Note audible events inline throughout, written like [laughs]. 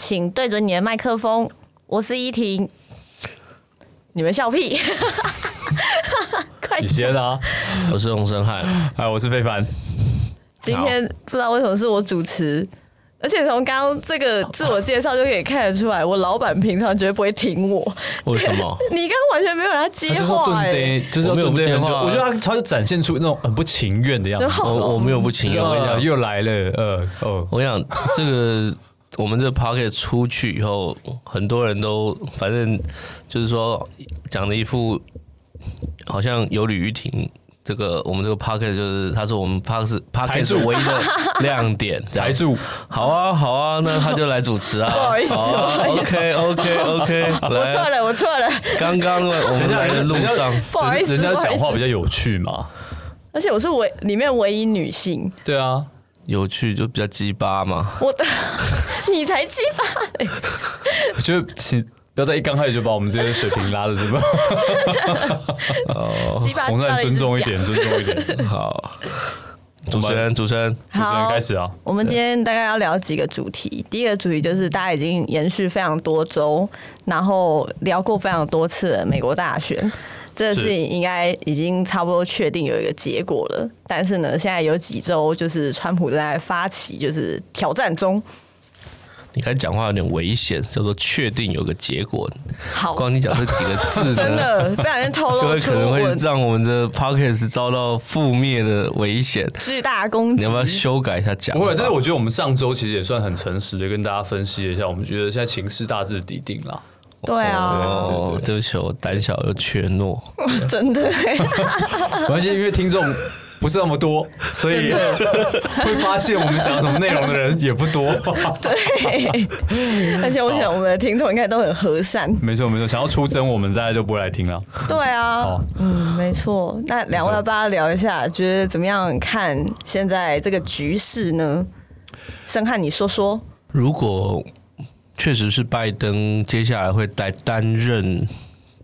请对准你的麦克风。我是依婷，你们笑屁！[laughs] 快你先啊！我是洪生汉，哎，我是非凡。今天不知道为什么是我主持，而且从刚刚这个自我介绍就可以看得出来，我老板平常绝对不会听我。为什么？[laughs] 你刚刚完全没有让他接话，哎，就是没有接话。我觉得他他就展现出那种很不情愿的样子。我我没有不情愿，我跟你讲，又来了。呃哦，[laughs] 我跟你讲这个。我们这个 pocket 出去以后，很多人都反正就是说讲了一副好像有吕玉婷这个我们这个 pocket 就是他说我们 podcast podcast 唯一的亮点，台柱，好啊好啊，那他就来主持啊，不好意思，啊、OK OK OK，我错了我错了，刚刚我们在的路上，不好意思，人家讲话比较有趣嘛，而且我是唯里面唯一女性，对啊。有趣就比较鸡巴嘛，我的，[laughs] 你才鸡巴嘞！我觉得请不要在一刚开始就把我们这些水平拉的这么，[laughs] 哦，鸡巴，洪申尊重一点，尊重一点。[laughs] 好，主持人，主持人，主持人开始啊！我们今天大概要聊几个主题，第一个主题就是大家已经延续非常多周，然后聊过非常多次的美国大选。这个事情应该已经差不多确定有一个结果了，但是呢，现在有几周就是川普在发起就是挑战中。你看讲话有点危险，叫做确定有个结果。好，光你讲这几个字，[laughs] 真的 [laughs] 不小心透露出，就会可能会让我们的 p o c k e t 遭到覆灭的危险，巨大攻击。你要不要修改一下讲？不会，但是我觉得我们上周其实也算很诚实的跟大家分析了一下，我们觉得现在情势大致底定了。对啊，哦，对不起，我胆小又怯懦，[laughs] 真的。[laughs] 没关系，因为听众不是那么多，[laughs] 所以会发现我们讲什么内容的人也不多。对，而且我想我们的听众应该都很和善。没错没错，想要出征我们大家就不会来听了。对啊，嗯，没错。那两位要不要聊一下，觉得怎么样看现在这个局势呢？申汉，你说说。如果。确实是拜登接下来会来担任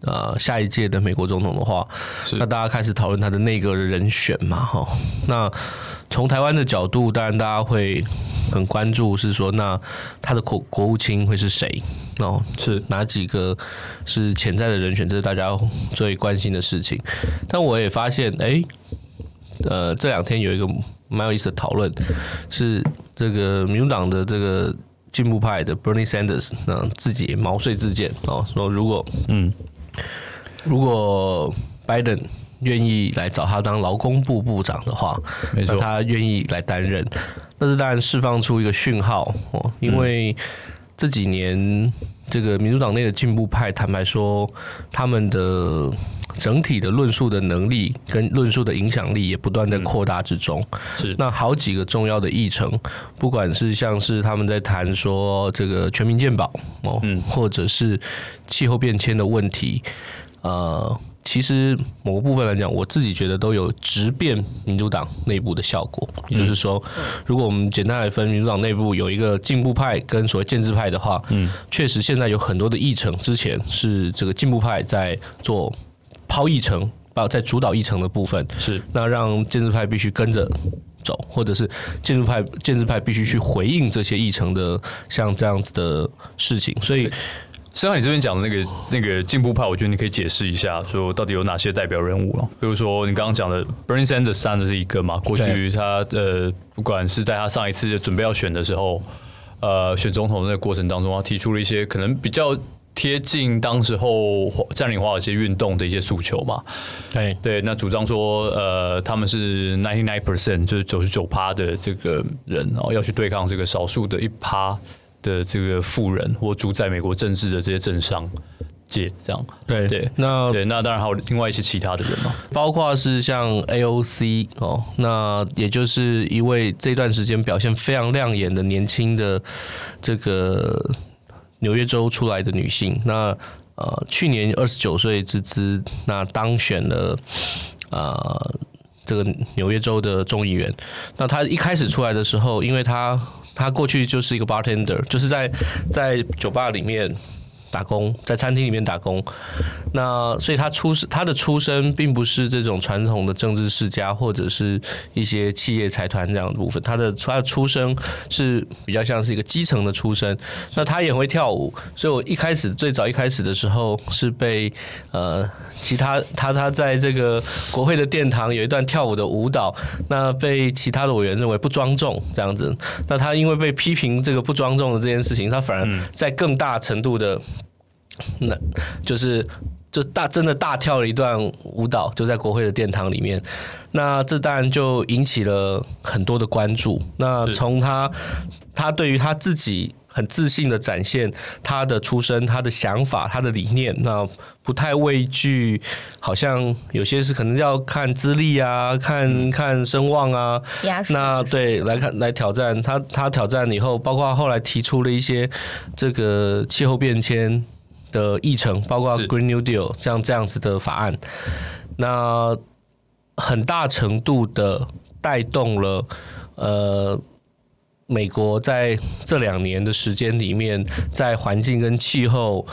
呃下一届的美国总统的话，那大家开始讨论他的内阁的人选嘛，哈。那从台湾的角度，当然大家会很关注，是说那他的国国务卿会是谁？哦，是哪几个是潜在的人选？这是大家最关心的事情。但我也发现，哎，呃，这两天有一个蛮有意思的讨论，是这个民主党的这个。进步派的 Bernie Sanders，那自己毛遂自荐哦，说如果嗯，如果拜登愿意来找他当劳工部部长的话，没错，他愿意来担任，但是当然释放出一个讯号哦，因为这几年这个民主党内的进步派，坦白说他们的。整体的论述的能力跟论述的影响力也不断在扩大之中。是，那好几个重要的议程，不管是像是他们在谈说这个全民健保哦，嗯，或者是气候变迁的问题，呃，其实某个部分来讲，我自己觉得都有直变民主党内部的效果。也就是说，如果我们简单来分，民主党内部有一个进步派跟所谓建制派的话，嗯，确实现在有很多的议程，之前是这个进步派在做。抛议程，把，在主导议程的部分是那让建制派必须跟着走，或者是建筑派建制派必须去回应这些议程的像这样子的事情。所以，申翰，你这边讲的那个那个进步派，我觉得你可以解释一下，说到底有哪些代表人物啊？比如说你刚刚讲的 Bernie Sanders 的是一个嘛？过去他呃，不管是在他上一次准备要选的时候，呃，选总统的那个过程当中，他提出了一些可能比较。贴近当时候占领华尔街运动的一些诉求嘛，对。对，那主张说，呃，他们是 ninety nine percent，就是九十九趴的这个人哦，要去对抗这个少数的一趴的这个富人或主宰美国政治的这些政商界，这样。对对，那对那当然还有另外一些其他的人嘛，包括是像 AOC 哦，那也就是一位这段时间表现非常亮眼的年轻的这个。纽约州出来的女性，那呃，去年二十九岁之之，那当选了呃这个纽约州的众议员。那她一开始出来的时候，因为她她过去就是一个 bartender，就是在在酒吧里面打工，在餐厅里面打工。那所以他出他的出身并不是这种传统的政治世家或者是一些企业财团这样的部分，他的他的出生是比较像是一个基层的出身。那他也会跳舞，所以我一开始最早一开始的时候是被呃其他他他在这个国会的殿堂有一段跳舞的舞蹈，那被其他的委员认为不庄重这样子。那他因为被批评这个不庄重的这件事情，他反而在更大程度的，那就是就大真的大跳了一段舞蹈，就在国会的殿堂里面。那这当然就引起了很多的关注。那从他他对于他自己。很自信的展现他的出身、他的想法、他的理念，那不太畏惧，好像有些是可能要看资历啊，看看声望啊。那对来看来挑战他，他挑战以后，包括后来提出了一些这个气候变迁的议程，包括 Green New Deal 像这样子的法案，那很大程度的带动了呃。美国在这两年的时间里面，在环境跟气候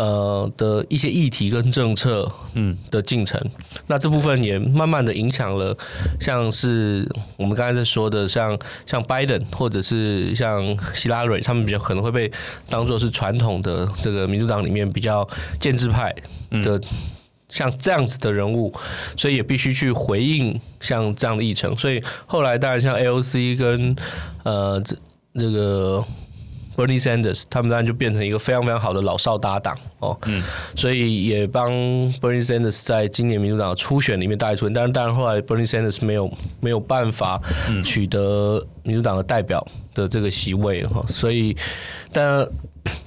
呃的一些议题跟政策嗯的进程，那这部分也慢慢的影响了，像是我们刚才在说的，像像拜登或者是像希拉蕊，他们比较可能会被当做是传统的这个民主党里面比较建制派的。像这样子的人物，所以也必须去回应像这样的议程。所以后来当然像 AOC 跟呃这这个 Bernie Sanders，他们当然就变成一个非常非常好的老少搭档哦。嗯。所以也帮 Bernie Sanders 在今年民主党初选里面带出，但是当然后来 Bernie Sanders 没有没有办法取得民主党的代表的这个席位哈。所以但。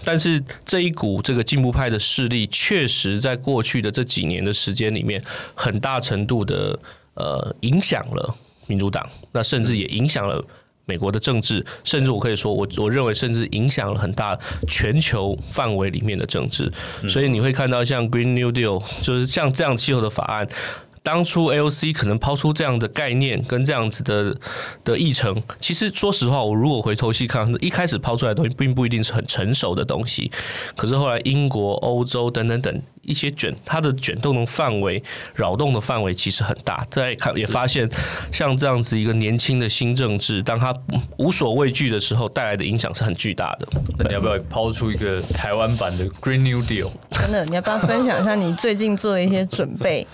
但是这一股这个进步派的势力，确实在过去的这几年的时间里面，很大程度的呃影响了民主党，那甚至也影响了美国的政治，甚至我可以说，我我认为甚至影响了很大全球范围里面的政治。所以你会看到像 Green New Deal，就是像这样气候的法案。当初 AOC 可能抛出这样的概念跟这样子的的议程，其实说实话，我如果回头细看，一开始抛出来的东西并不一定是很成熟的东西。可是后来英国、欧洲等等等一些卷，它的卷动的范围、扰动的范围其实很大。再看也发现，像这样子一个年轻的新政治，当他无所畏惧的时候，带来的影响是很巨大的。那你要不要抛出一个台湾版的 Green New Deal？真的，你要不要分享一下你最近做的一些准备？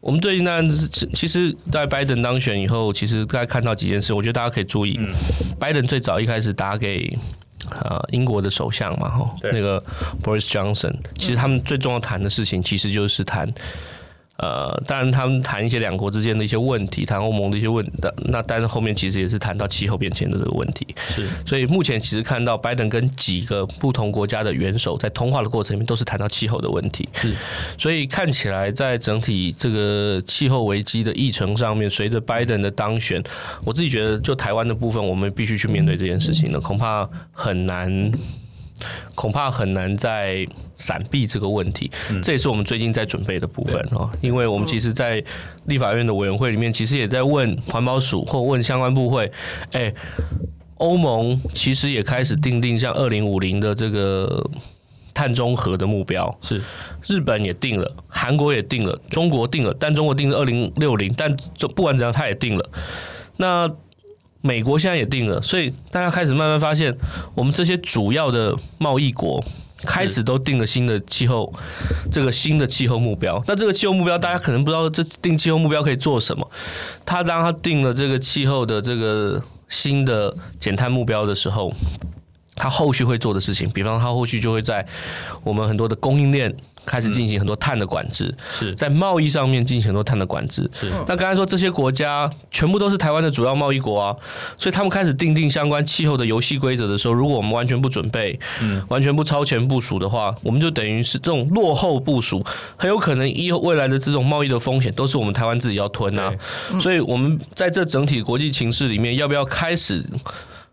我们最近当然，其实，在拜登当选以后，其实大家看到几件事，我觉得大家可以注意。拜登最早一开始打给呃英国的首相嘛，吼，那个 Boris Johnson，其实他们最重要谈的事情，其实就是谈。呃，当然，他们谈一些两国之间的一些问题，谈欧盟的一些问题，那但是后面其实也是谈到气候变迁的这个问题。是，所以目前其实看到拜登跟几个不同国家的元首在通话的过程里面，都是谈到气候的问题。是，所以看起来在整体这个气候危机的议程上面，随着拜登的当选，我自己觉得就台湾的部分，我们必须去面对这件事情了，恐怕很难。恐怕很难在闪避这个问题，这也是我们最近在准备的部分哦。因为我们其实，在立法院的委员会里面，其实也在问环保署或问相关部会，哎，欧盟其实也开始定定像二零五零的这个碳中和的目标，是。日本也定了，韩国也定了，中国定了，但中国定了二零六零，但不管怎样，他也定了。那美国现在也定了，所以大家开始慢慢发现，我们这些主要的贸易国开始都定了新的气候，这个新的气候目标。那这个气候目标，大家可能不知道，这定气候目标可以做什么？他当他定了这个气候的这个新的减碳目标的时候，他后续会做的事情，比方他后续就会在我们很多的供应链。开始进行很多碳的管制，是在贸易上面进行很多碳的管制。是，那刚才说这些国家全部都是台湾的主要贸易国啊，所以他们开始定定相关气候的游戏规则的时候，如果我们完全不准备，嗯，完全不超前部署的话，我们就等于是这种落后部署，很有可能以后未来的这种贸易的风险都是我们台湾自己要吞啊。所以我们在这整体国际情势里面，要不要开始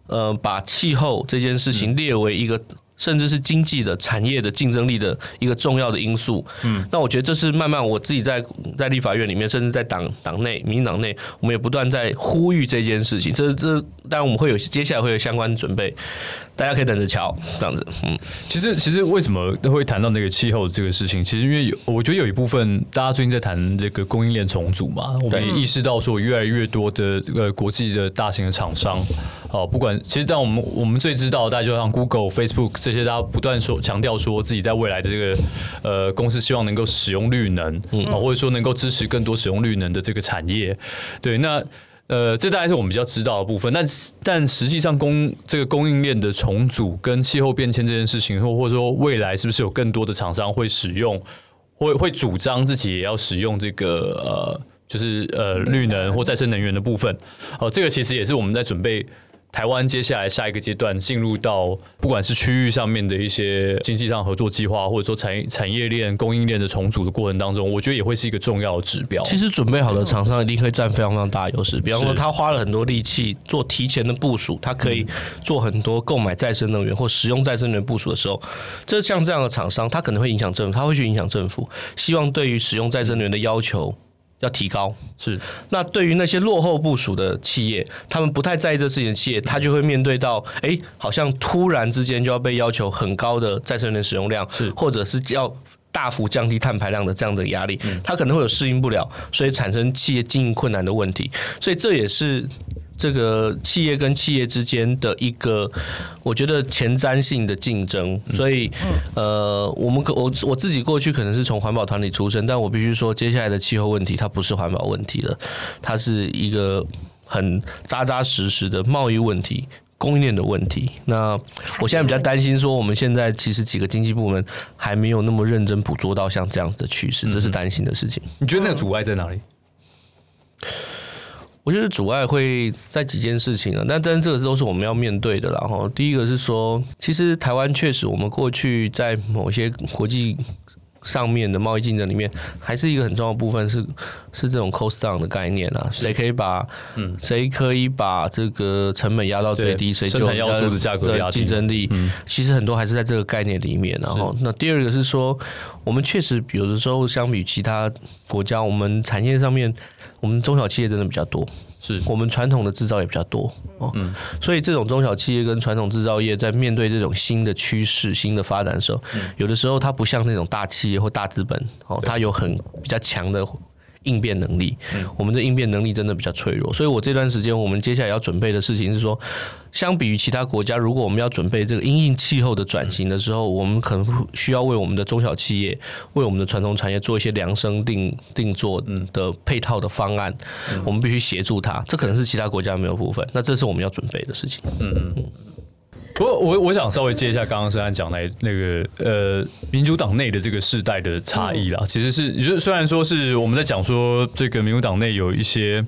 呃把气候这件事情列为一个？甚至是经济的产业的竞争力的一个重要的因素。嗯，那我觉得这是慢慢我自己在在立法院里面，甚至在党党内、民进党内，我们也不断在呼吁这件事情。这这当然我们会有接下来会有相关准备，大家可以等着瞧，这样子。嗯，其实其实为什么会谈到那个气候这个事情？其实因为有，我觉得有一部分大家最近在谈这个供应链重组嘛，我们也意识到说越来越多的这个国际的大型的厂商，哦，不管其实但我们我们最知道，大家就像 Google、Facebook 这些，大家不断说强调说自己在未来的这个呃公司希望能够使用绿能，嗯，或者说能够支持更多使用绿能的这个产业，对，那。呃，这大概是我们比较知道的部分，但但实际上供这个供应链的重组跟气候变迁这件事情，或或者说未来是不是有更多的厂商会使用，会会主张自己也要使用这个呃，就是呃绿能或再生能源的部分，哦，这个其实也是我们在准备。台湾接下来下一个阶段进入到不管是区域上面的一些经济上合作计划，或者说产产业链、供应链的重组的过程当中，我觉得也会是一个重要的指标。其实准备好的厂商一定会占非常非常大的优势。比方说，他花了很多力气做提前的部署，他可以做很多购买再生能源或使用再生能源部署的时候，这像这样的厂商，他可能会影响政府，他会去影响政府，希望对于使用再生能源的要求。要提高。是，那对于那些落后部署的企业，他们不太在意这事情的企业，他就会面对到，哎、欸，好像突然之间就要被要求很高的再生能源使用量，是，或者是要大幅降低碳排量的这样的压力，他可能会有适应不了，所以产生企业经营困难的问题，所以这也是。这个企业跟企业之间的一个，我觉得前瞻性的竞争，所以，呃，我们可我我自己过去可能是从环保团体出身，但我必须说，接下来的气候问题它不是环保问题了，它是一个很扎扎实实的贸易问题、供应链的问题。那我现在比较担心说，我们现在其实几个经济部门还没有那么认真捕捉到像这样子的趋势，这是担心的事情。你觉得那个阻碍在哪里？我觉得阻碍会在几件事情啊，但但这个都是我们要面对的啦。然后第一个是说，其实台湾确实，我们过去在某些国际上面的贸易竞争里面，还是一个很重要的部分是是这种 cost down 的概念啊。谁可以把嗯，谁可以把这个成本压到最低，谁就生产要素的价格的竞争力。其实很多还是在这个概念里面。然后那第二个是说，我们确实有的时候相比其他国家，我们产业上面。我们中小企业真的比较多，是。我们传统的制造也比较多哦，嗯，所以这种中小企业跟传统制造业在面对这种新的趋势、新的发展的时候，有的时候它不像那种大企业或大资本哦，它有很比较强的。应变能力，我们的应变能力真的比较脆弱，所以我这段时间我们接下来要准备的事情是说，相比于其他国家，如果我们要准备这个因应气候的转型的时候，我们可能需要为我们的中小企业、为我们的传统产业做一些量身定定做的配套的方案，我们必须协助它，这可能是其他国家没有部分，那这是我们要准备的事情。嗯嗯。不过我我想稍微接一下刚刚申翰讲的那个呃民主党内的这个世代的差异啦，其实是虽然说是我们在讲说这个民主党内有一些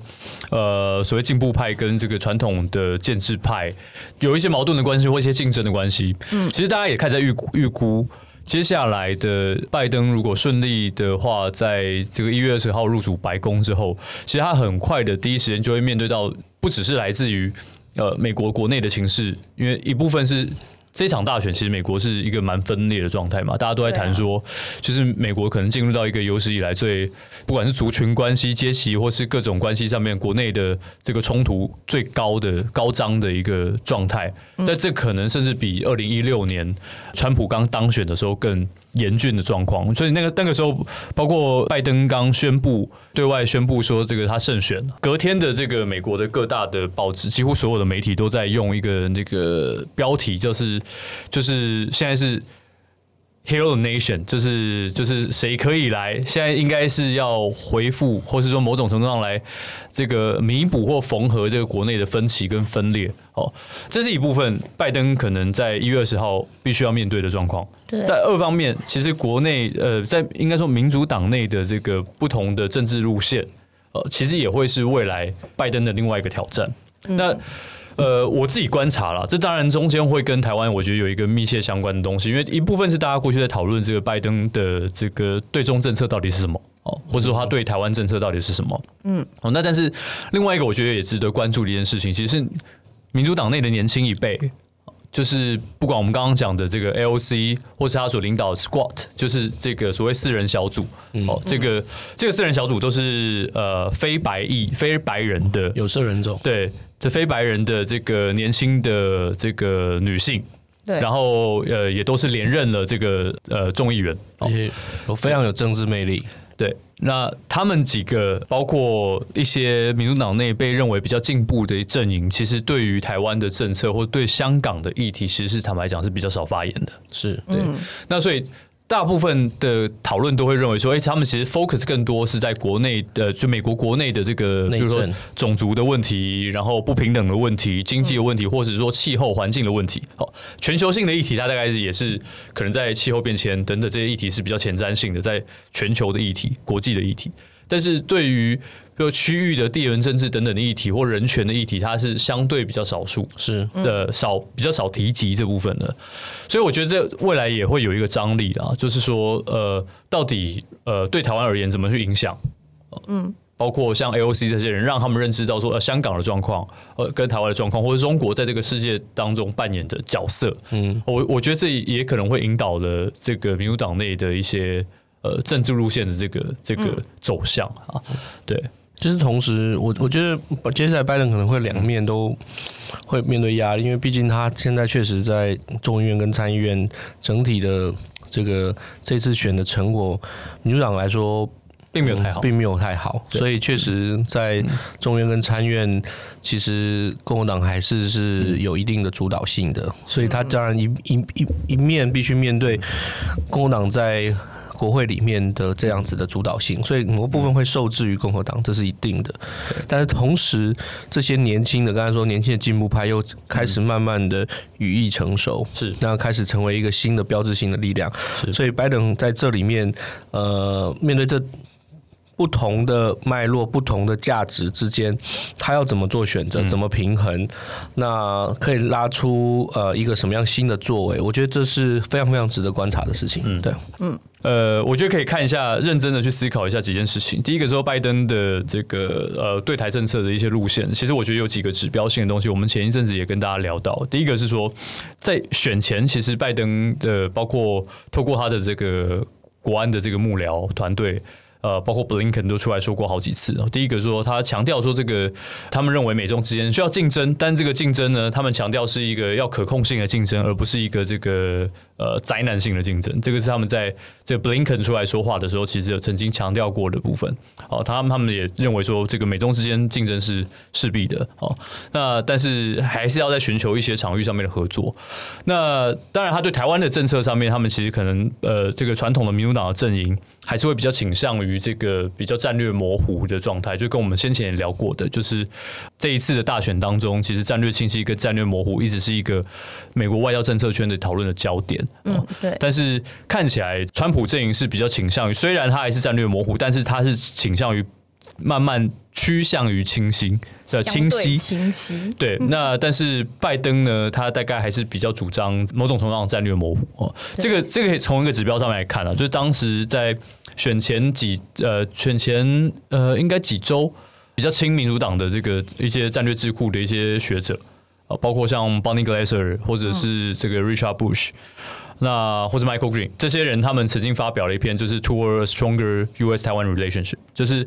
呃所谓进步派跟这个传统的建制派有一些矛盾的关系或一些竞争的关系，嗯，其实大家也开始在预预估接下来的拜登如果顺利的话，在这个一月二十号入主白宫之后，其实他很快的第一时间就会面对到不只是来自于。呃，美国国内的情势，因为一部分是这场大选，其实美国是一个蛮分裂的状态嘛，大家都在谈说，就是美国可能进入到一个有史以来最，不管是族群关系、阶级或是各种关系上面，国内的这个冲突最高的高涨的一个状态，但这可能甚至比二零一六年川普刚当选的时候更。严峻的状况，所以那个那个时候，包括拜登刚宣布对外宣布说这个他胜选，隔天的这个美国的各大的报纸，几乎所有的媒体都在用一个那个标题，就是就是现在是。Hero Nation 就是就是谁可以来？现在应该是要回复，或是说某种程度上来这个弥补或缝合这个国内的分歧跟分裂。哦，这是一部分拜登可能在一月二十号必须要面对的状况。对。但二方面，其实国内呃，在应该说民主党内的这个不同的政治路线，呃，其实也会是未来拜登的另外一个挑战。嗯、那。呃，我自己观察了，这当然中间会跟台湾，我觉得有一个密切相关的东西，因为一部分是大家过去在讨论这个拜登的这个对中政策到底是什么哦，或者说他对台湾政策到底是什么，嗯，哦，那但是另外一个我觉得也值得关注的一件事情，其实是民主党内的年轻一辈。就是不管我们刚刚讲的这个 AOC，或是他所领导的 Squat，就是这个所谓四人小组，嗯、哦，这个这个四人小组都是呃非白裔、非白人的有色人种，对，这非白人的这个年轻的这个女性，对，然后呃也都是连任了这个呃众议员，而且都非常有政治魅力。对，那他们几个，包括一些民主党内被认为比较进步的阵营，其实对于台湾的政策或对香港的议题，其实是坦白讲是比较少发言的。是对，嗯、那所以。大部分的讨论都会认为说，哎、欸，他们其实 focus 更多是在国内的，就美国国内的这个，比如说种族的问题，然后不平等的问题，经济的问题，或者是说气候环境的问题。好，全球性的议题，它大概是也是可能在气候变迁等等这些议题是比较前瞻性的，在全球的议题、国际的议题。但是对于就区域的地缘政治等等的议题或人权的议题，它是相对比较少数，是。的少比较少提及这部分的，所以我觉得这未来也会有一个张力啦，就是说呃，到底呃对台湾而言怎么去影响？嗯，包括像 AOC 这些人，让他们认知到说呃香港的状况，呃跟台湾的状况，或者中国在这个世界当中扮演的角色，嗯，我我觉得这也可能会引导了这个民主党内的一些呃政治路线的这个这个走向啊，对。就是同时，我我觉得接下来拜登可能会两面都会面对压力，因为毕竟他现在确实在众议院跟参议院整体的这个这次选的成果，民主党来说并没有太好，并没有太好，所以确实在众议院跟参院，其实共和党还是是有一定的主导性的，所以他当然一一一一面必须面对共和党在。国会里面的这样子的主导性，所以某个部分会受制于共和党，这是一定的。但是同时，这些年轻的，刚才说年轻的进步派又开始慢慢的羽翼成熟，是那开始成为一个新的标志性的力量。是，所以拜登在这里面，呃，面对这不同的脉络、不同的价值之间，他要怎么做选择，怎么平衡？那可以拉出呃一个什么样新的作为？我觉得这是非常非常值得观察的事情。嗯，对，嗯。呃，我觉得可以看一下，认真的去思考一下几件事情。第一个说拜登的这个呃对台政策的一些路线，其实我觉得有几个指标性的东西。我们前一阵子也跟大家聊到，第一个是说，在选前，其实拜登的包括透过他的这个国安的这个幕僚团队。呃，包括布林肯都出来说过好几次。第一个说，他强调说，这个他们认为美中之间需要竞争，但这个竞争呢，他们强调是一个要可控性的竞争，而不是一个这个呃灾难性的竞争。这个是他们在这个布林肯出来说话的时候，其实有曾经强调过的部分。哦，他们他们也认为说，这个美中之间竞争是势必的。哦，那但是还是要在寻求一些场域上面的合作。那当然，他对台湾的政策上面，他们其实可能呃，这个传统的民主党的阵营还是会比较倾向。于这个比较战略模糊的状态，就跟我们先前也聊过的，就是这一次的大选当中，其实战略清晰跟战略模糊一直是一个美国外交政策圈的讨论的焦点。嗯，对。但是看起来，川普阵营是比较倾向于，虽然他还是战略模糊，但是他是倾向于。慢慢趋向于清晰的清晰，清晰。对，那但是拜登呢，他大概还是比较主张某种程度上战略模糊哦。这个这个可以从一个指标上面来看啊，就是当时在选前几呃选前呃应该几周比较亲民主党的这个一些战略智库的一些学者啊，包括像 Bonnie Glaser 或者是这个 Richard Bush。那或者 Michael Green 这些人，他们曾经发表了一篇，就是 Toward a Stronger U.S.-Taiwan Relationship，就是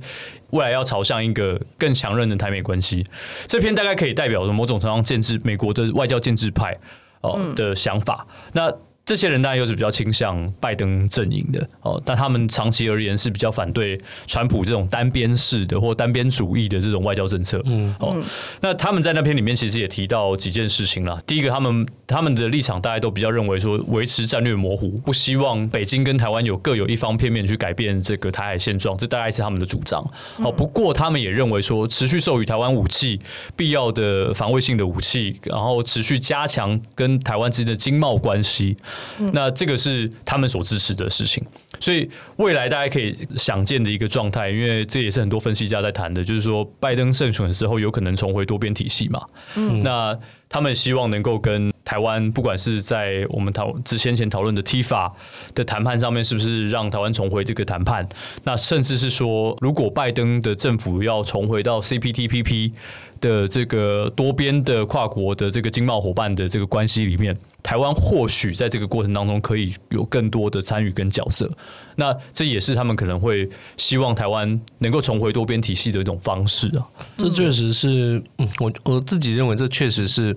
未来要朝向一个更强韧的台美关系。这篇大概可以代表着某种程度上建制美国的外交建制派哦的想法。那这些人当然又是比较倾向拜登阵营的哦，但他们长期而言是比较反对川普这种单边式的或单边主义的这种外交政策。嗯，哦，那他们在那篇里面其实也提到几件事情啦。第一个，他们他们的立场大家都比较认为说维持战略模糊，不希望北京跟台湾有各有一方片面去改变这个台海现状，这大概是他们的主张。哦，不过他们也认为说持续授予台湾武器，必要的防卫性的武器，然后持续加强跟台湾之间的经贸关系。那这个是他们所支持的事情，所以未来大家可以想见的一个状态，因为这也是很多分析家在谈的，就是说拜登胜选的时候有可能重回多边体系嘛。嗯，那他们希望能够跟台湾不管是在我们讨之先前讨论的 TIFA 的谈判上面，是不是让台湾重回这个谈判？那甚至是说，如果拜登的政府要重回到 CPTPP 的这个多边的跨国的这个经贸伙伴的这个关系里面，台湾或许在这个过程当中可以有更多的参与跟角色。那这也是他们可能会希望台湾能够重回多边体系的一种方式啊。这确实是，嗯，我我自己认为这确实是。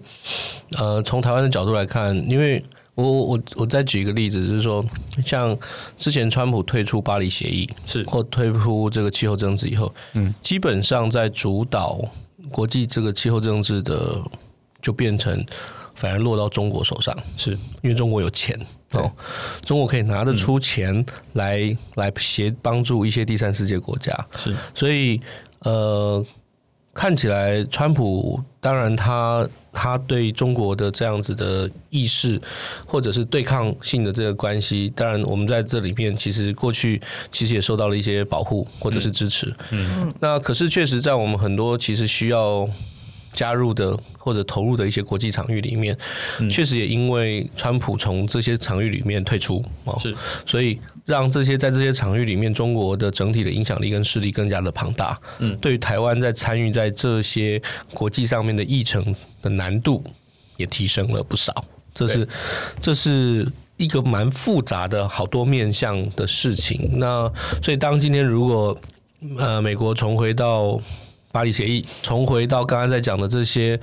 呃，从台湾的角度来看，因为我我我再举一个例子，就是说，像之前川普退出巴黎协议，是或退出这个气候政治以后，嗯，基本上在主导国际这个气候政治的，就变成反而落到中国手上，是因为中国有钱哦，中国可以拿得出钱来、嗯、来协帮助一些第三世界国家，是，所以呃。看起来，川普当然他他对中国的这样子的意识，或者是对抗性的这个关系，当然我们在这里面其实过去其实也受到了一些保护或者是支持。嗯，嗯，那可是确实在我们很多其实需要。加入的或者投入的一些国际场域里面，确实也因为川普从这些场域里面退出哦，是，所以让这些在这些场域里面，中国的整体的影响力跟势力更加的庞大。嗯，对于台湾在参与在这些国际上面的议程的难度也提升了不少。这是这是一个蛮复杂的好多面向的事情。那所以当今天如果呃美国重回到。巴黎协议重回到刚刚在讲的这些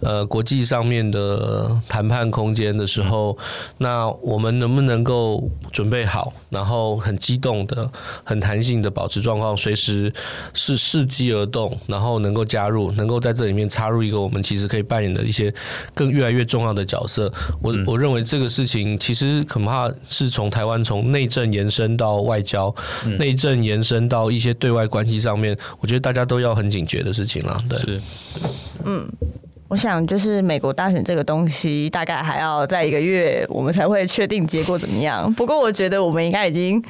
呃国际上面的谈判空间的时候，那我们能不能够准备好，然后很激动的、很弹性的保持状况，随时是伺机而动，然后能够加入，能够在这里面插入一个我们其实可以扮演的一些更越来越重要的角色。我我认为这个事情其实恐怕是从台湾从内政延伸到外交，内政延伸到一些对外关系上面，我觉得大家都要很警觉。别的事情了，对，是，嗯，我想就是美国大选这个东西，大概还要在一个月，我们才会确定结果怎么样。[laughs] 不过我觉得我们应该已经，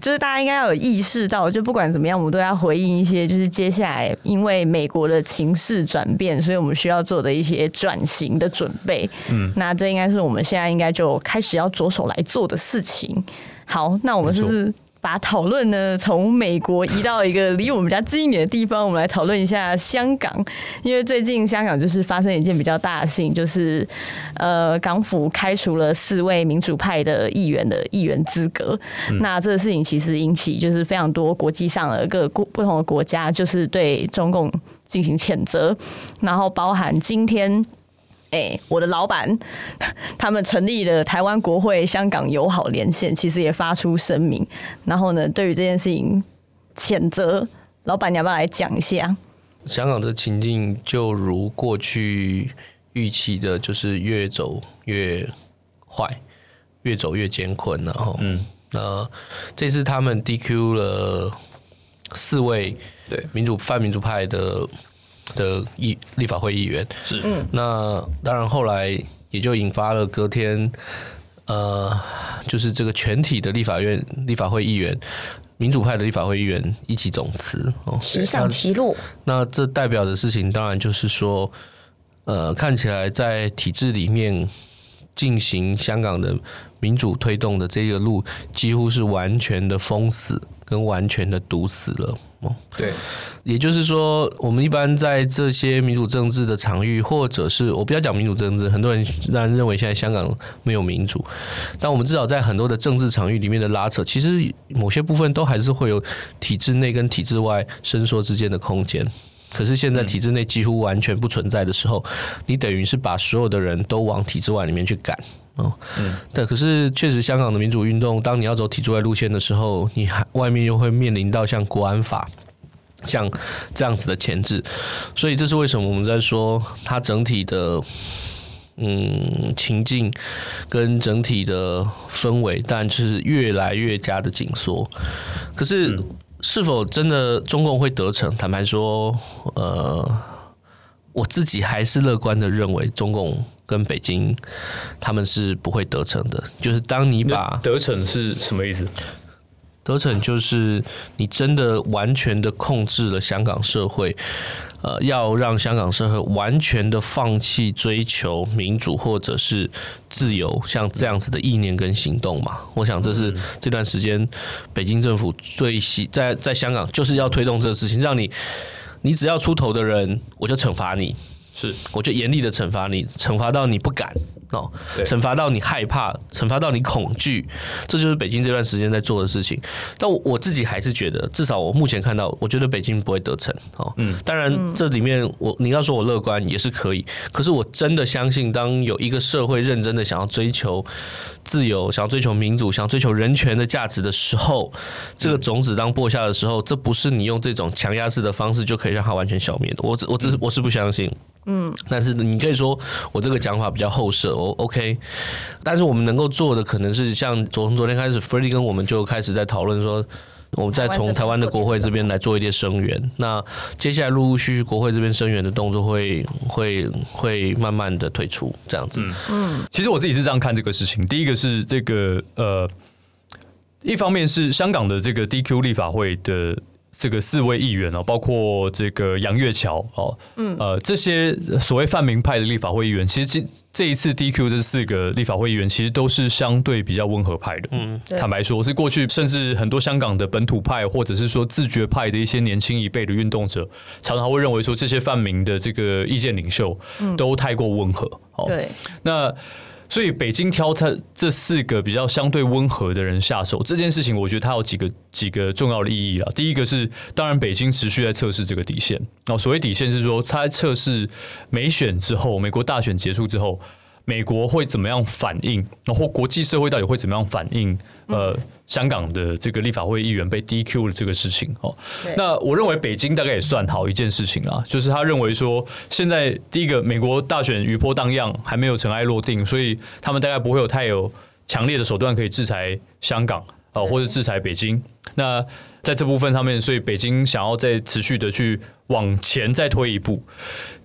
就是大家应该要有意识到，就不管怎么样，我们都要回应一些，就是接下来因为美国的情势转变，所以我们需要做的一些转型的准备。嗯，那这应该是我们现在应该就开始要着手来做的事情。好，那我们就是。把讨论呢从美国移到一个离我们家近一点的地方，我们来讨论一下香港。因为最近香港就是发生一件比较大的事情，就是呃港府开除了四位民主派的议员的议员资格。嗯、那这个事情其实引起就是非常多国际上的各个不同的国家就是对中共进行谴责，然后包含今天。哎、欸，我的老板他们成立了台湾国会香港友好连线，其实也发出声明。然后呢，对于这件事情谴责，老板你要不要来讲一下？香港的情境就如过去预期的，就是越走越坏，越走越艰困。然后，嗯，那这次他们 DQ 了四位对民主泛民主派的。的议立法会议员。是，嗯，那当然后来也就引发了隔天，呃，就是这个全体的立法院立法会议员，民主派的立法会议员一起总辞哦，齐上齐落。那这代表的事情当然就是说，呃，看起来在体制里面进行香港的民主推动的这个路，几乎是完全的封死跟完全的堵死了。对，也就是说，我们一般在这些民主政治的场域，或者是我不要讲民主政治，很多人当然认为现在香港没有民主，但我们至少在很多的政治场域里面的拉扯，其实某些部分都还是会有体制内跟体制外伸缩之间的空间。可是现在体制内几乎完全不存在的时候，你等于是把所有的人都往体制外里面去赶。哦，嗯，对，可是确实，香港的民主运动，当你要走体制外路线的时候，你还外面又会面临到像国安法，像这样子的前置，所以这是为什么我们在说它整体的嗯情境跟整体的氛围，但就是越来越加的紧缩。可是是否真的中共会得逞？坦白说，呃，我自己还是乐观的认为中共。跟北京，他们是不会得逞的。就是当你把得逞是什么意思？得逞就是你真的完全的控制了香港社会，呃，要让香港社会完全的放弃追求民主或者是自由，像这样子的意念跟行动嘛。我想这是这段时间北京政府最希在在香港就是要推动这个事情，让你你只要出头的人，我就惩罚你。是，我就严厉的惩罚你，惩罚到你不敢哦，惩罚到你害怕，惩罚到你恐惧，这就是北京这段时间在做的事情。但我我自己还是觉得，至少我目前看到，我觉得北京不会得逞哦。嗯，当然这里面我你要说我乐观也是可以，可是我真的相信，当有一个社会认真的想要追求自由，想要追求民主，想要追求人权的价值的时候，这个种子当播下的时候，这不是你用这种强压式的方式就可以让它完全消灭的。我我只是我是不相信。嗯，但是你可以说我这个讲法比较后设，哦，OK。但是我们能够做的可能是像从昨天开始，Freddy 跟我们就开始在讨论说，我们再从台湾的国会这边来做一些声援。那接下来陆陆续续国会这边声援的动作会会会慢慢的退出，这样子。嗯，其实我自己是这样看这个事情。第一个是这个呃，一方面是香港的这个 DQ 立法会的。这个四位议员哦，包括这个杨月桥哦，嗯，呃，这些所谓泛民派的立法会议员，其实这这一次 DQ 的四个立法会议员，其实都是相对比较温和派的。嗯，坦白说，是过去甚至很多香港的本土派，或者是说自觉派的一些年轻一辈的运动者，常常会认为说，这些泛民的这个意见领袖都太过温和。哦，对，那。所以北京挑他这四个比较相对温和的人下手这件事情，我觉得它有几个几个重要的意义啊。第一个是，当然北京持续在测试这个底线。哦，所谓底线是说，他测试美选之后，美国大选结束之后，美国会怎么样反应，然后国际社会到底会怎么样反应？呃。香港的这个立法会议员被 DQ 的这个事情哦，那我认为北京大概也算好一件事情啊，就是他认为说，现在第一个美国大选余波荡漾，还没有尘埃落定，所以他们大概不会有太有强烈的手段可以制裁香港啊，或者制裁北京。那在这部分上面，所以北京想要再持续的去往前再推一步。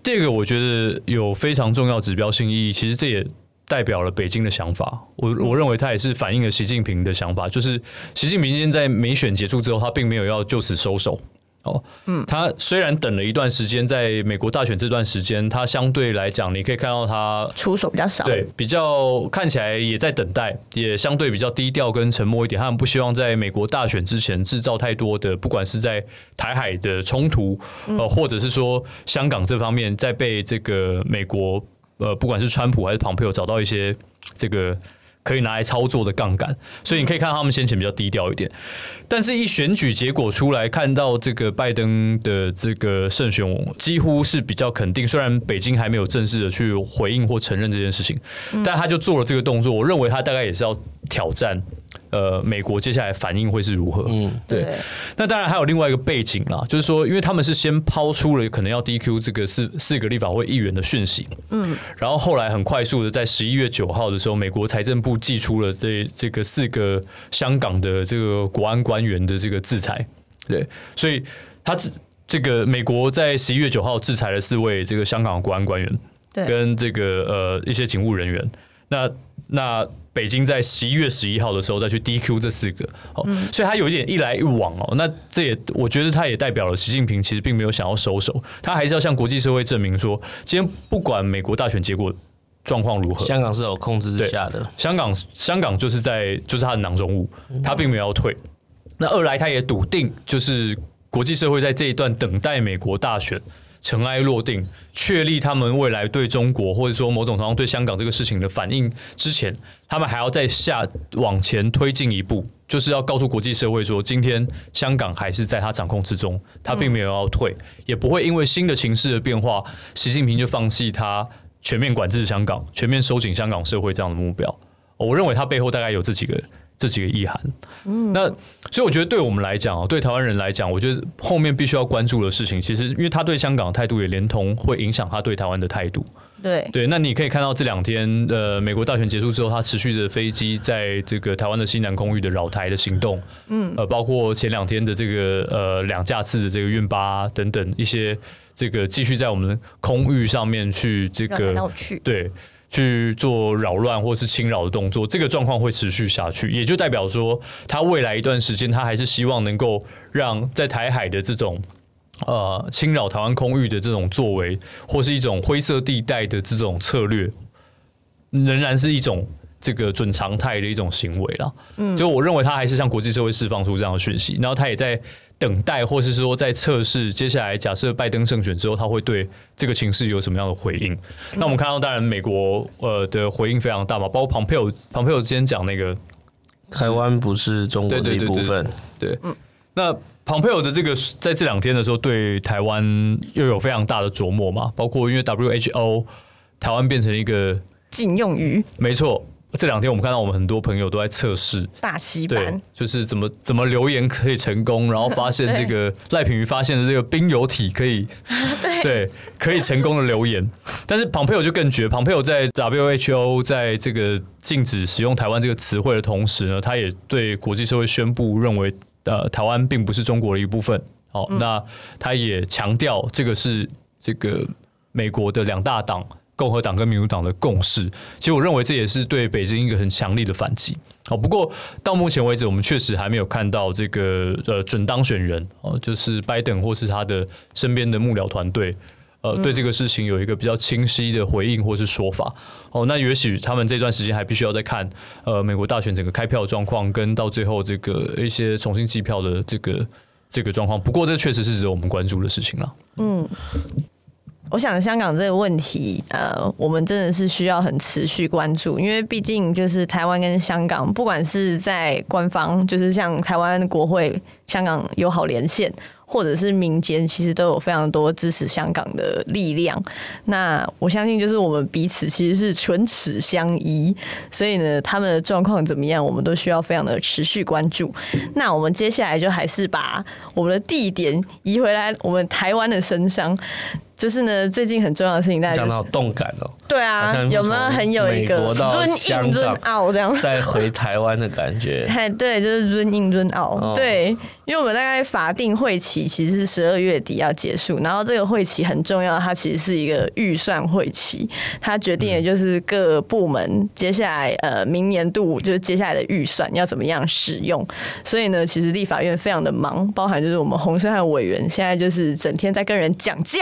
这个，我觉得有非常重要指标性意义，其实这也。代表了北京的想法，我我认为他也是反映了习近平的想法，就是习近平今天在美选结束之后，他并没有要就此收手。哦，嗯，他虽然等了一段时间，在美国大选这段时间，他相对来讲，你可以看到他出手比较少，对，比较看起来也在等待，也相对比较低调跟沉默一点。他们不希望在美国大选之前制造太多的，不管是在台海的冲突，呃，或者是说香港这方面，在被这个美国。呃，不管是川普还是庞佩奥，找到一些这个可以拿来操作的杠杆，所以你可以看到他们先前比较低调一点。但是，一选举结果出来，看到这个拜登的这个胜选，几乎是比较肯定。虽然北京还没有正式的去回应或承认这件事情，但他就做了这个动作。我认为他大概也是要挑战。呃，美国接下来反应会是如何？嗯，对。那当然还有另外一个背景啦，就是说，因为他们是先抛出了可能要 DQ 这个四四个立法会议员的讯息，嗯，然后后来很快速的在十一月九号的时候，美国财政部寄出了这这个四个香港的这个国安官员的这个制裁，对，所以他制这个美国在十一月九号制裁了四位这个香港的国安官员，对，跟这个呃一些警务人员，那那。北京在十一月十一号的时候再去 DQ 这四个，哦，所以他有一点一来一往哦。那这也我觉得他也代表了习近平其实并没有想要收手，他还是要向国际社会证明说，今天不管美国大选结果状况如何，香港是有控制之下的。香港香港就是在就是他的囊中物，他并没有要退。那二来他也笃定，就是国际社会在这一段等待美国大选。尘埃落定，确立他们未来对中国或者说某种程度对香港这个事情的反应之前，他们还要再下往前推进一步，就是要告诉国际社会说，今天香港还是在他掌控之中，他并没有要退，也不会因为新的情势的变化，习近平就放弃他全面管制香港、全面收紧香港社会这样的目标。我认为他背后大概有这几个。这几个意涵，嗯，那所以我觉得对我们来讲啊，对台湾人来讲，我觉得后面必须要关注的事情，其实因为他对香港的态度也连同会影响他对台湾的态度。对对，那你可以看到这两天，呃，美国大选结束之后，他持续的飞机在这个台湾的西南空域的扰台的行动，嗯，呃，包括前两天的这个呃两架次的这个运八等等一些这个继续在我们空域上面去这个对。去做扰乱或是侵扰的动作，这个状况会持续下去，也就代表说，他未来一段时间，他还是希望能够让在台海的这种呃侵扰台湾空域的这种作为，或是一种灰色地带的这种策略，仍然是一种这个准常态的一种行为了。嗯，就我认为他还是向国际社会释放出这样的讯息，然后他也在。等待，或是说在测试，接下来假设拜登胜选之后，他会对这个情势有什么样的回应？嗯、那我们看到，当然美国呃的回应非常大嘛，包括庞佩尔，庞佩尔今天讲那个台湾不是中国的一部分，对，对，对，对，对，对。那庞佩奥的这个在这两天的时候，对台湾又有非常大的琢磨嘛，包括因为 WHO 台湾变成一个禁用语，没错。这两天我们看到，我们很多朋友都在测试大西班，就是怎么怎么留言可以成功，然后发现 [laughs] 这个赖品瑜发现的这个冰油体可以 [laughs] 对，对可以成功的留言。但是庞佩友就更绝，庞佩友在 WHO 在这个禁止使用台湾这个词汇的同时呢，他也对国际社会宣布认为，呃，台湾并不是中国的一部分。好，那他也强调这个是这个美国的两大党。共和党跟民主党的共识，其实我认为这也是对北京一个很强力的反击。好，不过到目前为止，我们确实还没有看到这个呃准当选人哦，就是拜登或是他的身边的幕僚团队，呃，对这个事情有一个比较清晰的回应或是说法。哦，那也许他们这段时间还必须要再看呃美国大选整个开票状况，跟到最后这个一些重新计票的这个这个状况。不过这确实是值得我们关注的事情了。嗯。我想香港这个问题，呃，我们真的是需要很持续关注，因为毕竟就是台湾跟香港，不管是在官方，就是像台湾国会、香港友好连线。或者是民间其实都有非常多支持香港的力量，那我相信就是我们彼此其实是唇齿相依，所以呢，他们的状况怎么样，我们都需要非常的持续关注。那我们接下来就还是把我们的地点移回来，我们台湾的身上。就是呢，最近很重要的事情，大家讲到动感哦。对啊，有没有很有一个 run in run out 这样再回台湾的感觉？[laughs] 哎，对，就是 in run out。哦、对，因为我们大概法定会期其实是十二月底要结束，然后这个会期很重要，它其实是一个预算会期，它决定也就是各部门接下来呃明年度就是接下来的预算要怎么样使用。所以呢，其实立法院非常的忙，包含就是我们洪申翰委员现在就是整天在跟人讲价。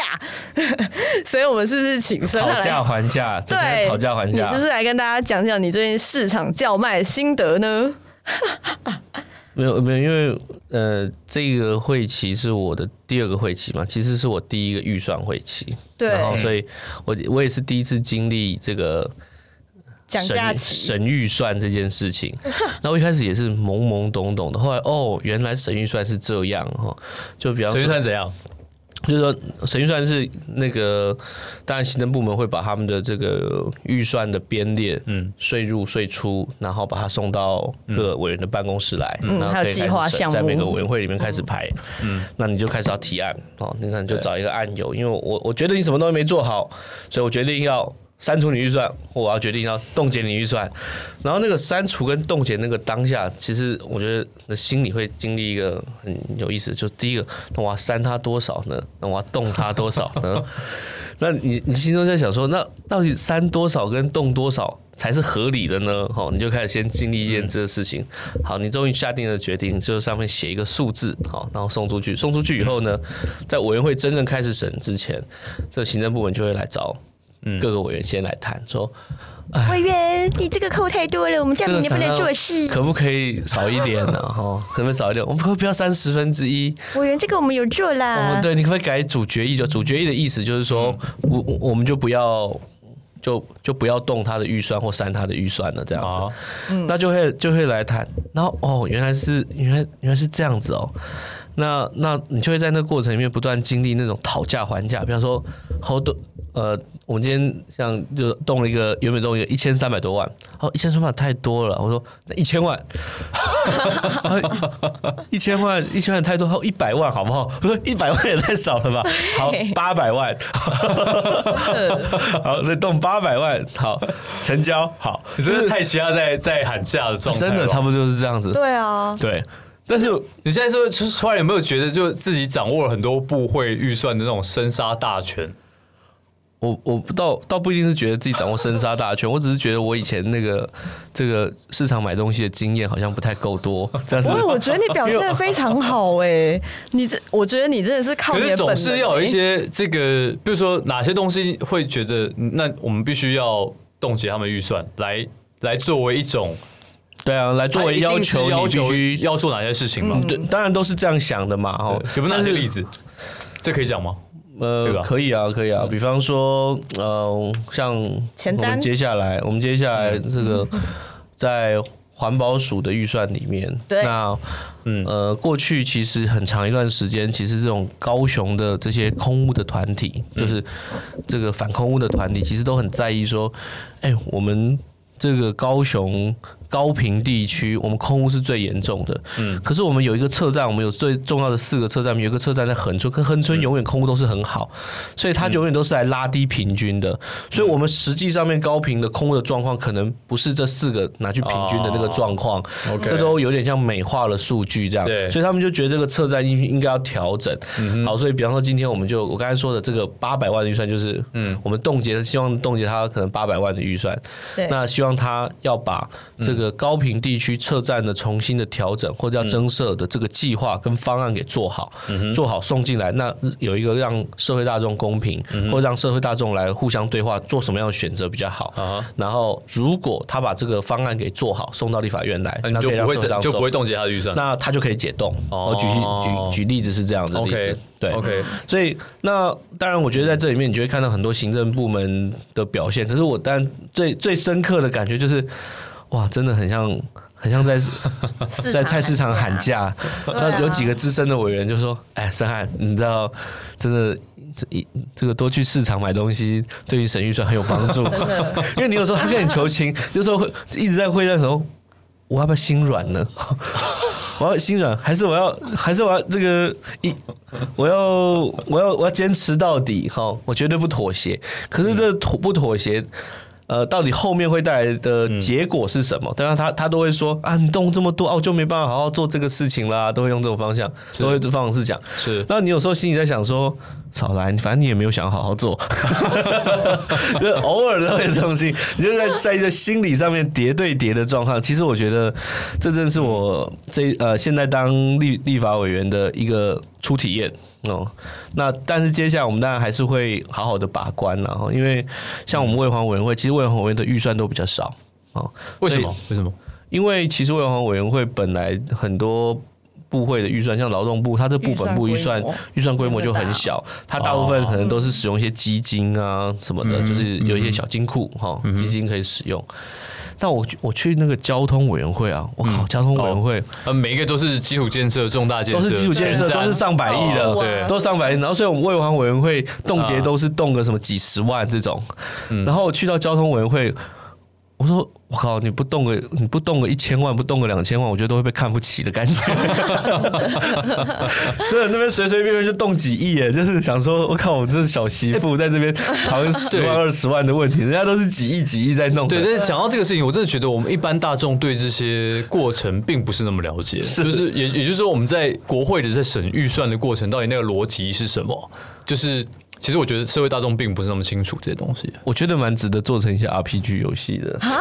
[laughs] 所以，我们是不是请申翰来讨价还价？[laughs] 对，讨价还价。你是不是来跟大家讲讲你最近市场叫卖心得呢？[laughs] 没有，没有，因为呃，这个会期是我的第二个会期嘛，其实是我第一个预算会期。对，然后，所以我我也是第一次经历这个讲价期审预算这件事情。然后一开始也是懵懵懂懂的，后来哦，原来审预算是这样哈，就比方审预算怎样？就是说，审预算是那个，当然行政部门会把他们的这个预算的编列，嗯，税入税出，然后把它送到各委员的办公室来，嗯，还有计划项目，在每个委员会里面开始排，嗯，那你就开始要提案，哦，你看就找一个案由，因为我我觉得你什么东西没做好，所以我决定要。删除你预算，我要决定要冻结你预算，然后那个删除跟冻结那个当下，其实我觉得的心里会经历一个很有意思，就第一个，那我要删它多少呢？那我要冻它多少呢？那你你心中在想说，那到底删多少跟冻多少才是合理的呢？好，你就开始先经历一件这个事情。好，你终于下定了决定，就上面写一个数字，好，然后送出去。送出去以后呢，在委员会真正开始审之前，这行政部门就会来找。各个委员先来谈，说委员，你这个扣太多了，我们这样你不能做事，可不可以少一点呢？[laughs] 哈，可不可以少一点？我们可不可以不要删十分之一？委员，这个我们有做啦。我们对，你可不可以改主决议？就主决议的意思就是说，我我们就不要，就就不要动他的预算或删他的预算了，这样子。那就会就会来谈。然后哦，原来是原来原来是这样子哦。那那你就会在那个过程里面不断经历那种讨价还价，比方说好多。呃，我们今天像就动了一个原本动一个一千三百多万，哦，一千三百太多了，我说那一千万，[laughs] 一千万一千万太多，好一百万好不好？我说一百万也太少了吧？好八百万，[laughs] 好所以动八百万，好成交，好，你真的太需要在在喊价的状态，真的差不多就是这样子，对啊，对，但是你现在说突然有没有觉得就自己掌握了很多部会预算的那种生杀大权？我我倒倒不一定是觉得自己掌握生杀大权，我只是觉得我以前那个这个市场买东西的经验好像不太够多。这样子，我觉得你表现的非常好哎、欸，你这我觉得你真的是靠你的本能。可是总是要有一些这个，比如说哪些东西会觉得，那我们必须要冻结他们预算，来来作为一种，对啊，来作为要求你必须要做哪些事情嘛？对，当然都是这样想的嘛。哦，有没有哪些例子？这可以讲吗？呃，可以啊，可以啊。比方说，呃，像我们接下来，我们接下来这个在环保署的预算里面，对，那嗯。呃，过去其实很长一段时间，其实这种高雄的这些空屋的团体，就是这个反空屋的团体，其实都很在意说，哎，我们这个高雄。高平地区，我们空污是最严重的。嗯，可是我们有一个车站，我们有最重要的四个车站，有一个车站在恒春，可恒春永远空污都是很好，所以它永远都是来拉低平均的。所以，我们实际上面高平的空污的状况，可能不是这四个拿去平均的那个状况。这都有点像美化了数据这样。对，所以他们就觉得这个车站应应该要调整。好，所以比方说今天我们就我刚才说的这个八百万的预算，就是嗯，我们冻结，希望冻结它可能八百万的预算。对，那希望他要把这个。高频地区车站的重新的调整或者要增设的这个计划跟方案给做好，做好送进来，那有一个让社会大众公平，或者让社会大众来互相对话，做什么样的选择比较好。然后如果他把这个方案给做好，送到立法院来，那就不会就不会冻结他的预算，那他就可以解冻。我举举举例子是这样子的例子，对，OK。所以那当然，我觉得在这里面你就会看到很多行政部门的表现。可是我但最最深刻的感觉就是。哇，真的很像，很像在 [laughs] 在菜市场喊价。那有几个资深的委员就说：“哎，申翰，你知道，真的这一这个多去市场买东西，对于省预算很有帮助。[laughs] [laughs] 因为你有时候他跟你求情，有时候会一直在会战的时候，我要不要心软呢？我要心软，还是我要，还是我要这个一，我要我要我要坚持到底哈，我绝对不妥协。可是这妥不妥协？”呃，到底后面会带来的结果是什么？当然，他他都会说啊，你动这么多，哦，就没办法好好做这个事情啦，都会用这种方向，都会这方式讲。是，那你有时候心里在想说，少来，反正你也没有想好好做，[laughs] 就偶尔都会这种心，你就在在一个心理上面叠对叠的状况。其实我觉得，这正是我这呃现在当立立法委员的一个初体验。哦，那但是接下来我们当然还是会好好的把关，然后因为像我们卫环委员会，其实卫环委员会的预算都比较少哦。为什么？为什么？因为其实卫环委员会本来很多部会的预算，像劳动部，它这部分部预算预算规模就很小，它大部分可能都是使用一些基金啊什么的，就是有一些小金库哈，基金可以使用。但我我去那个交通委员会啊，我靠，交通委员会，呃，每一个都是基础建设、重大建设，都是基础建设，都是上百亿的，对，都上百亿。然后，所以我们卫环委员会冻结都是冻个什么几十万这种。然后我去到交通委员会，我说。我靠！你不动个你不动个一千万，不动个两千万，我觉得都会被看不起的感觉。[laughs] 真的，那边随随便便就动几亿耶，就是想说，我靠，我这是小媳妇在这边 [laughs] 讨论十万二十万的问题，人家都是几亿几亿在弄。对，但是讲到这个事情，我真的觉得我们一般大众对这些过程并不是那么了解。是，就是也也就是说，我们在国会的在审预算的过程，到底那个逻辑是什么？就是。其实我觉得社会大众并不是那么清楚这些东西，我觉得蛮值得做成一些 RPG 游戏的啊？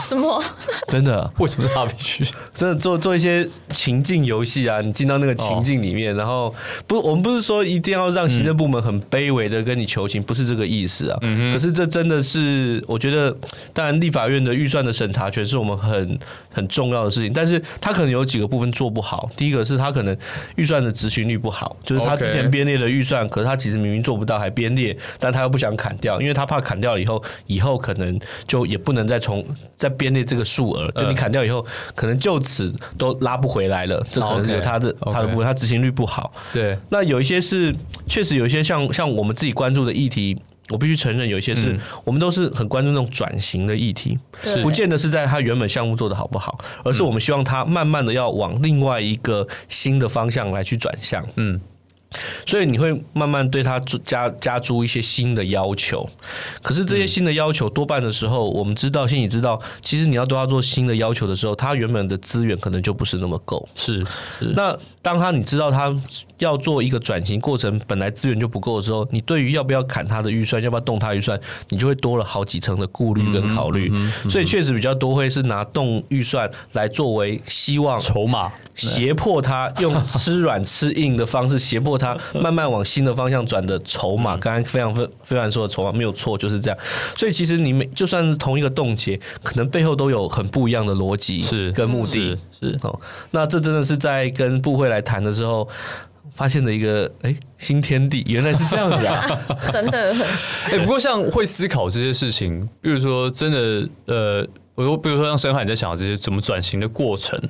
什么？[laughs] 真的？为什么是 RPG？真的做做一些情境游戏啊？你进到那个情境里面，然后不，我们不是说一定要让行政部门很卑微的跟你求情，不是这个意思啊。可是这真的是，我觉得，当然立法院的预算的审查权是我们很很重要的事情，但是他可能有几个部分做不好。第一个是他可能预算的执行率不好，就是他之前编列的预算，可是他其实明明做不到，还编列，但他又不想砍掉，因为他怕砍掉以后，以后可能就也不能再从再编列这个数额，就你砍掉以后，可能就此都拉不回来了。这可能是有他的他的部分，他执行率不好。对，那有一些是确实有一些像像我们自己关注的议题，我必须承认有一些是我们都是很关注那种转型的议题，是不见得是在他原本项目做的好不好，而是我们希望他慢慢的要往另外一个新的方向来去转向。嗯。所以你会慢慢对它加加注一些新的要求。可是这些新的要求多半的时候，我们知道，心里知道，其实你要对它做新的要求的时候，他原本的资源可能就不是那么够。是，是。那当他你知道他要做一个转型过程，本来资源就不够的时候，你对于要不要砍他的预算，要不要动他预算，你就会多了好几层的顾虑跟考虑。所以确实比较多会是拿动预算来作为希望筹码。胁迫他用吃软吃硬的方式胁迫他慢慢往新的方向转的筹码，刚刚非常非非常说的筹码没有错，就是这样。所以其实你每就算是同一个冻结，可能背后都有很不一样的逻辑是跟目的，是哦。那这真的是在跟部会来谈的时候发现的一个哎新天地，原来是这样子啊，真的。哎，不过像会思考这些事情，比如说真的呃，我说比如说像深海你在想这些怎么转型的过程。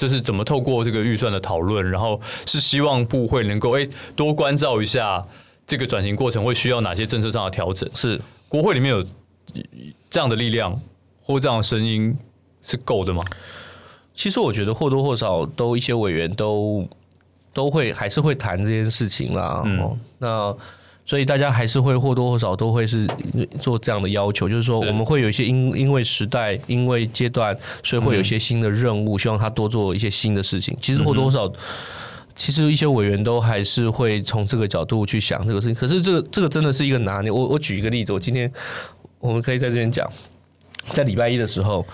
就是怎么透过这个预算的讨论，然后是希望部会能够诶多关照一下这个转型过程会需要哪些政策上的调整。是国会里面有这样的力量或这样的声音是够的吗？其实我觉得或多或少都一些委员都都会还是会谈这件事情啦。嗯，那。所以大家还是会或多或少都会是做这样的要求，就是说我们会有一些因因为时代因为阶段，所以会有一些新的任务，希望他多做一些新的事情。其实或多或少，其实一些委员都还是会从这个角度去想这个事情。可是这个这个真的是一个拿捏。我我举一个例子，我今天我们可以在这边讲，在礼拜一的时候，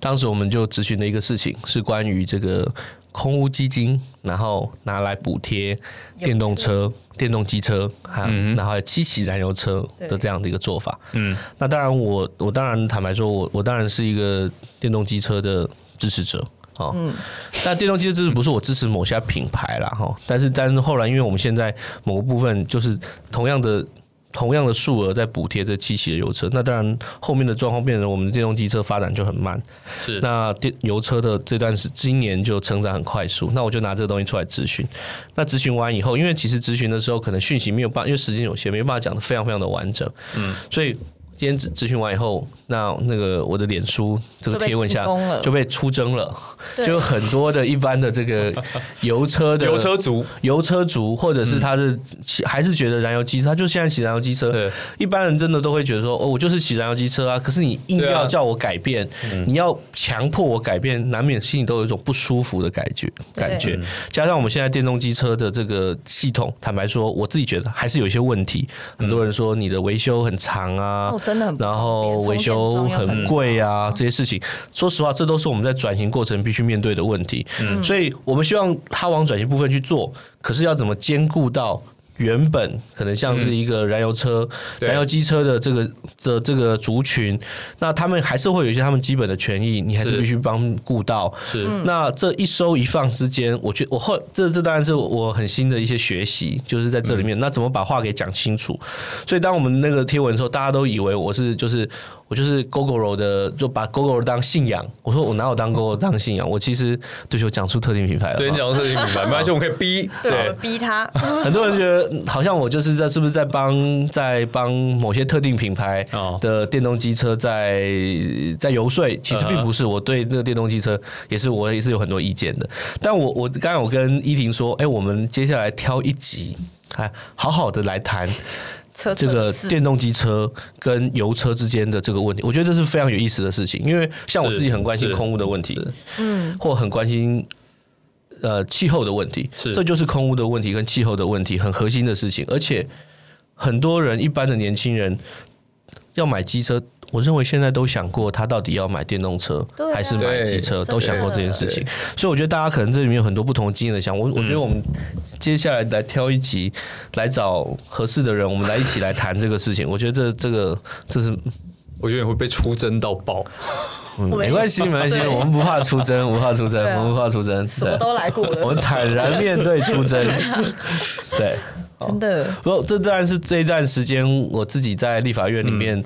当时我们就咨询的一个事情是关于这个。空屋基金，然后拿来补贴电动车、电动机车，哈，然后七骑燃油车的这样的一个做法。嗯，那当然我，我我当然坦白说，我我当然是一个电动机车的支持者，哦，嗯，但电动机车支持不是我支持某些品牌啦，哈，但是但是后来，因为我们现在某个部分就是同样的。同样的数额在补贴这七期的油车，那当然后面的状况变成我们的电动机车发展就很慢。是，那电油车的这段是今年就成长很快速，那我就拿这个东西出来咨询。那咨询完以后，因为其实咨询的时候可能讯息没有办法，因为时间有限，没办法讲的非常非常的完整。嗯，所以。今天咨咨询完以后，那那个我的脸书这个贴文下就被出征了，就有很多的一般的这个 [laughs] 油车的油车族、油车族，或者是他是还是觉得燃油机车，他就现在骑燃油机车。一般人真的都会觉得说，哦，我就是骑燃油机车啊。可是你硬要叫我改变，你要强迫我改变，难免心里都有一种不舒服的感觉。感觉加上我们现在电动机车的这个系统，坦白说，我自己觉得还是有一些问题。很多人说你的维修很长啊。然后维修很贵啊，这些事情，说实话，这都是我们在转型过程必须面对的问题。嗯，所以我们希望他往转型部分去做，可是要怎么兼顾到？原本可能像是一个燃油车、嗯、燃油机车的这个的这个族群，那他们还是会有一些他们基本的权益，你还是必须帮顾到。是，那这一收一放之间，我觉得我后这这当然是我很新的一些学习，就是在这里面，嗯、那怎么把话给讲清楚？所以当我们那个贴文的时候，大家都以为我是就是。我就是 Gogoro 的，就把 Gogoro 当信仰。我说我哪有当 Gogoro 当信仰？我其实就是讲出特定品牌了。对，你讲出特定品牌，没关系，我们可以逼，对，逼他。[laughs] 很多人觉得好像我就是在是不是在帮在帮某些特定品牌的电动机车在在游说？其实并不是，我对那个电动机车也是我也是有很多意见的。但我我刚才我跟依婷说，哎，我们接下来挑一集，哎，好好的来谈。这个电动机车跟油车之间的这个问题，我觉得这是非常有意思的事情。因为像我自己很关心空污的问题，嗯，或很关心呃气候的问题，是这就是空污的问题跟气候的问题很核心的事情。而且很多人一般的年轻人要买机车。我认为现在都想过，他到底要买电动车还是买机车，都想过这件事情。所以我觉得大家可能这里面有很多不同的经验的想。我我觉得我们接下来来挑一集，来找合适的人，我们来一起来谈这个事情。我觉得这这个这是，我觉得你会被出征到爆。嗯，没关系，没关系，我们不怕出征，[laughs] 不怕出征，我们不怕出征，什么都来过了，我们坦然面对出征。[laughs] 对，真的。不过这当然是这一段时间我自己在立法院里面。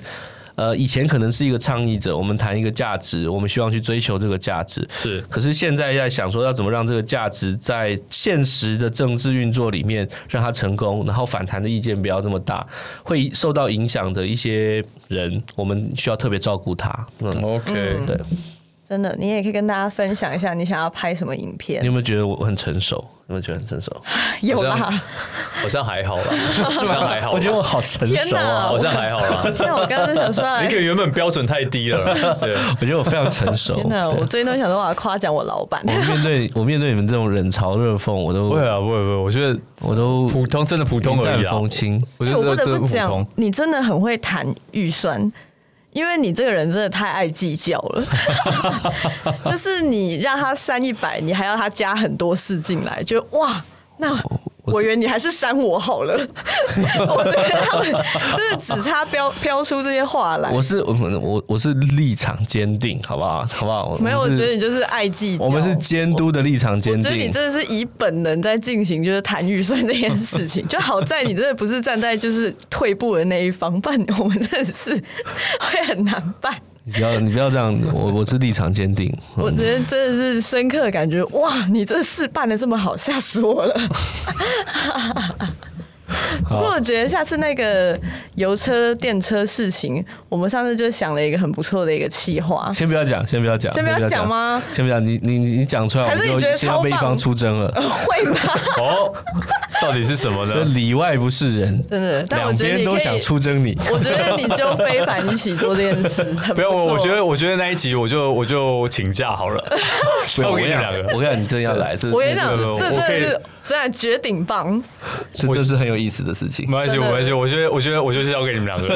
呃，以前可能是一个倡议者，我们谈一个价值，我们希望去追求这个价值。是，可是现在在想说，要怎么让这个价值在现实的政治运作里面让它成功，然后反弹的意见不要那么大，会受到影响的一些人，我们需要特别照顾他。嗯，OK，对。真的，你也可以跟大家分享一下你想要拍什么影片。你有没有觉得我很成熟？有没有觉得很成熟？[laughs] 有啦，好像还好吧，好像还好。[laughs] 我觉得我好成熟啊，好像还好啦。天哪，我刚刚在想说，你可能原本标准太低了。[laughs] 对，我觉得我非常成熟。天哪，我最近都想说我要夸奖我老板。我面对我面对你们这种冷嘲热讽，我都不会啊，不会不会。我觉得我都普通，真的普通而已啊。风轻，我觉得不得不讲，你真的很会谈预算。因为你这个人真的太爱计较了，[laughs] 就是你让他删一百，你还要他加很多事进来，就哇，那。我以为你还是删我好了，[laughs] 我觉得他们真的只差飙飙出这些话来。我是我我我是立场坚定，好不好？好不好？没有，我觉得你就是爱计较。我们是监督的立场坚定。我觉得你真的是以本能在进行，就是谈预算这件事情。[laughs] 就好在你真的不是站在就是退步的那一方，不然我们真的是会很难办。你不要，你不要这样。[laughs] 我我是立场坚定。我觉得真的是深刻感觉，哇！你这事办的这么好，吓死我了。[laughs] [laughs] 不过我觉得下次那个油车电车事情，我们上次就想了一个很不错的一个企划。先不要讲，先不要讲，先不要讲吗？先不要，你你你讲出来，还是你觉得先要被一方出征了？会吗？[laughs] 哦，到底是什么呢？这里外不是人，真的。两边都想出征你。我觉得你就非凡一起做这件事。[laughs] 不要，我我觉得我觉得那一集我就我就请假好了。我跟你两个，我跟你讲，你真要来，我跟你讲，这真是。真的绝顶棒，这真是很有意思的事情。没关系，没关系。我觉得，我觉得，我就是要给你们两个。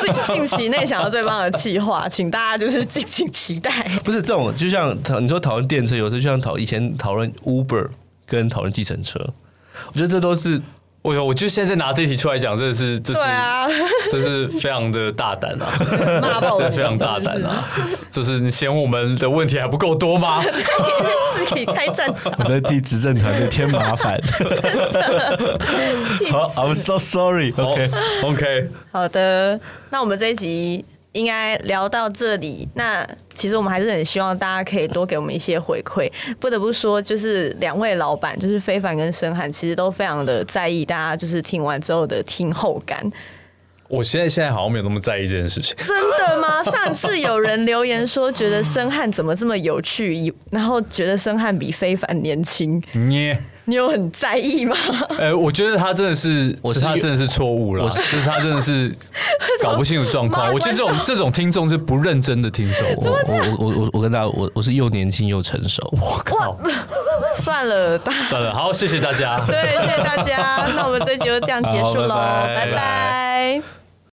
近近期内想到最棒的企划，请大家就是敬请期待。不是这种，就像你说讨论电车，有时候就像讨以前讨论 Uber 跟讨论计程车，我觉得这都是。我我就现在拿这题出来讲，真的是，这是，对啊，[laughs] 这是非常的大胆啊，真的非常大胆啊，就是你嫌我们的问题还不够多吗？[laughs] 自己开战场，我在替执政团队添麻烦。[laughs] 好，I'm so sorry. OK OK，好的，那我们这一集。应该聊到这里，那其实我们还是很希望大家可以多给我们一些回馈。不得不说，就是两位老板，就是非凡跟申翰，其实都非常的在意大家就是听完之后的听后感。我现在现在好像没有那么在意这件事情。真的吗？上次有人留言说，觉得申汉怎么这么有趣，然后觉得申汉比非凡年轻。你你有很在意吗？哎、欸，我觉得他真的是，我是他真的是错误了，就是他真的是 [laughs] 搞不清楚状况。我觉得这种这种听众是不认真的听众。[laughs] 我我我我我跟大家，我我是又年轻又成熟。我靠！算了，算了，好，谢谢大家。对，谢谢大家。[laughs] 那我们这集就这样结束喽，拜拜。拜拜。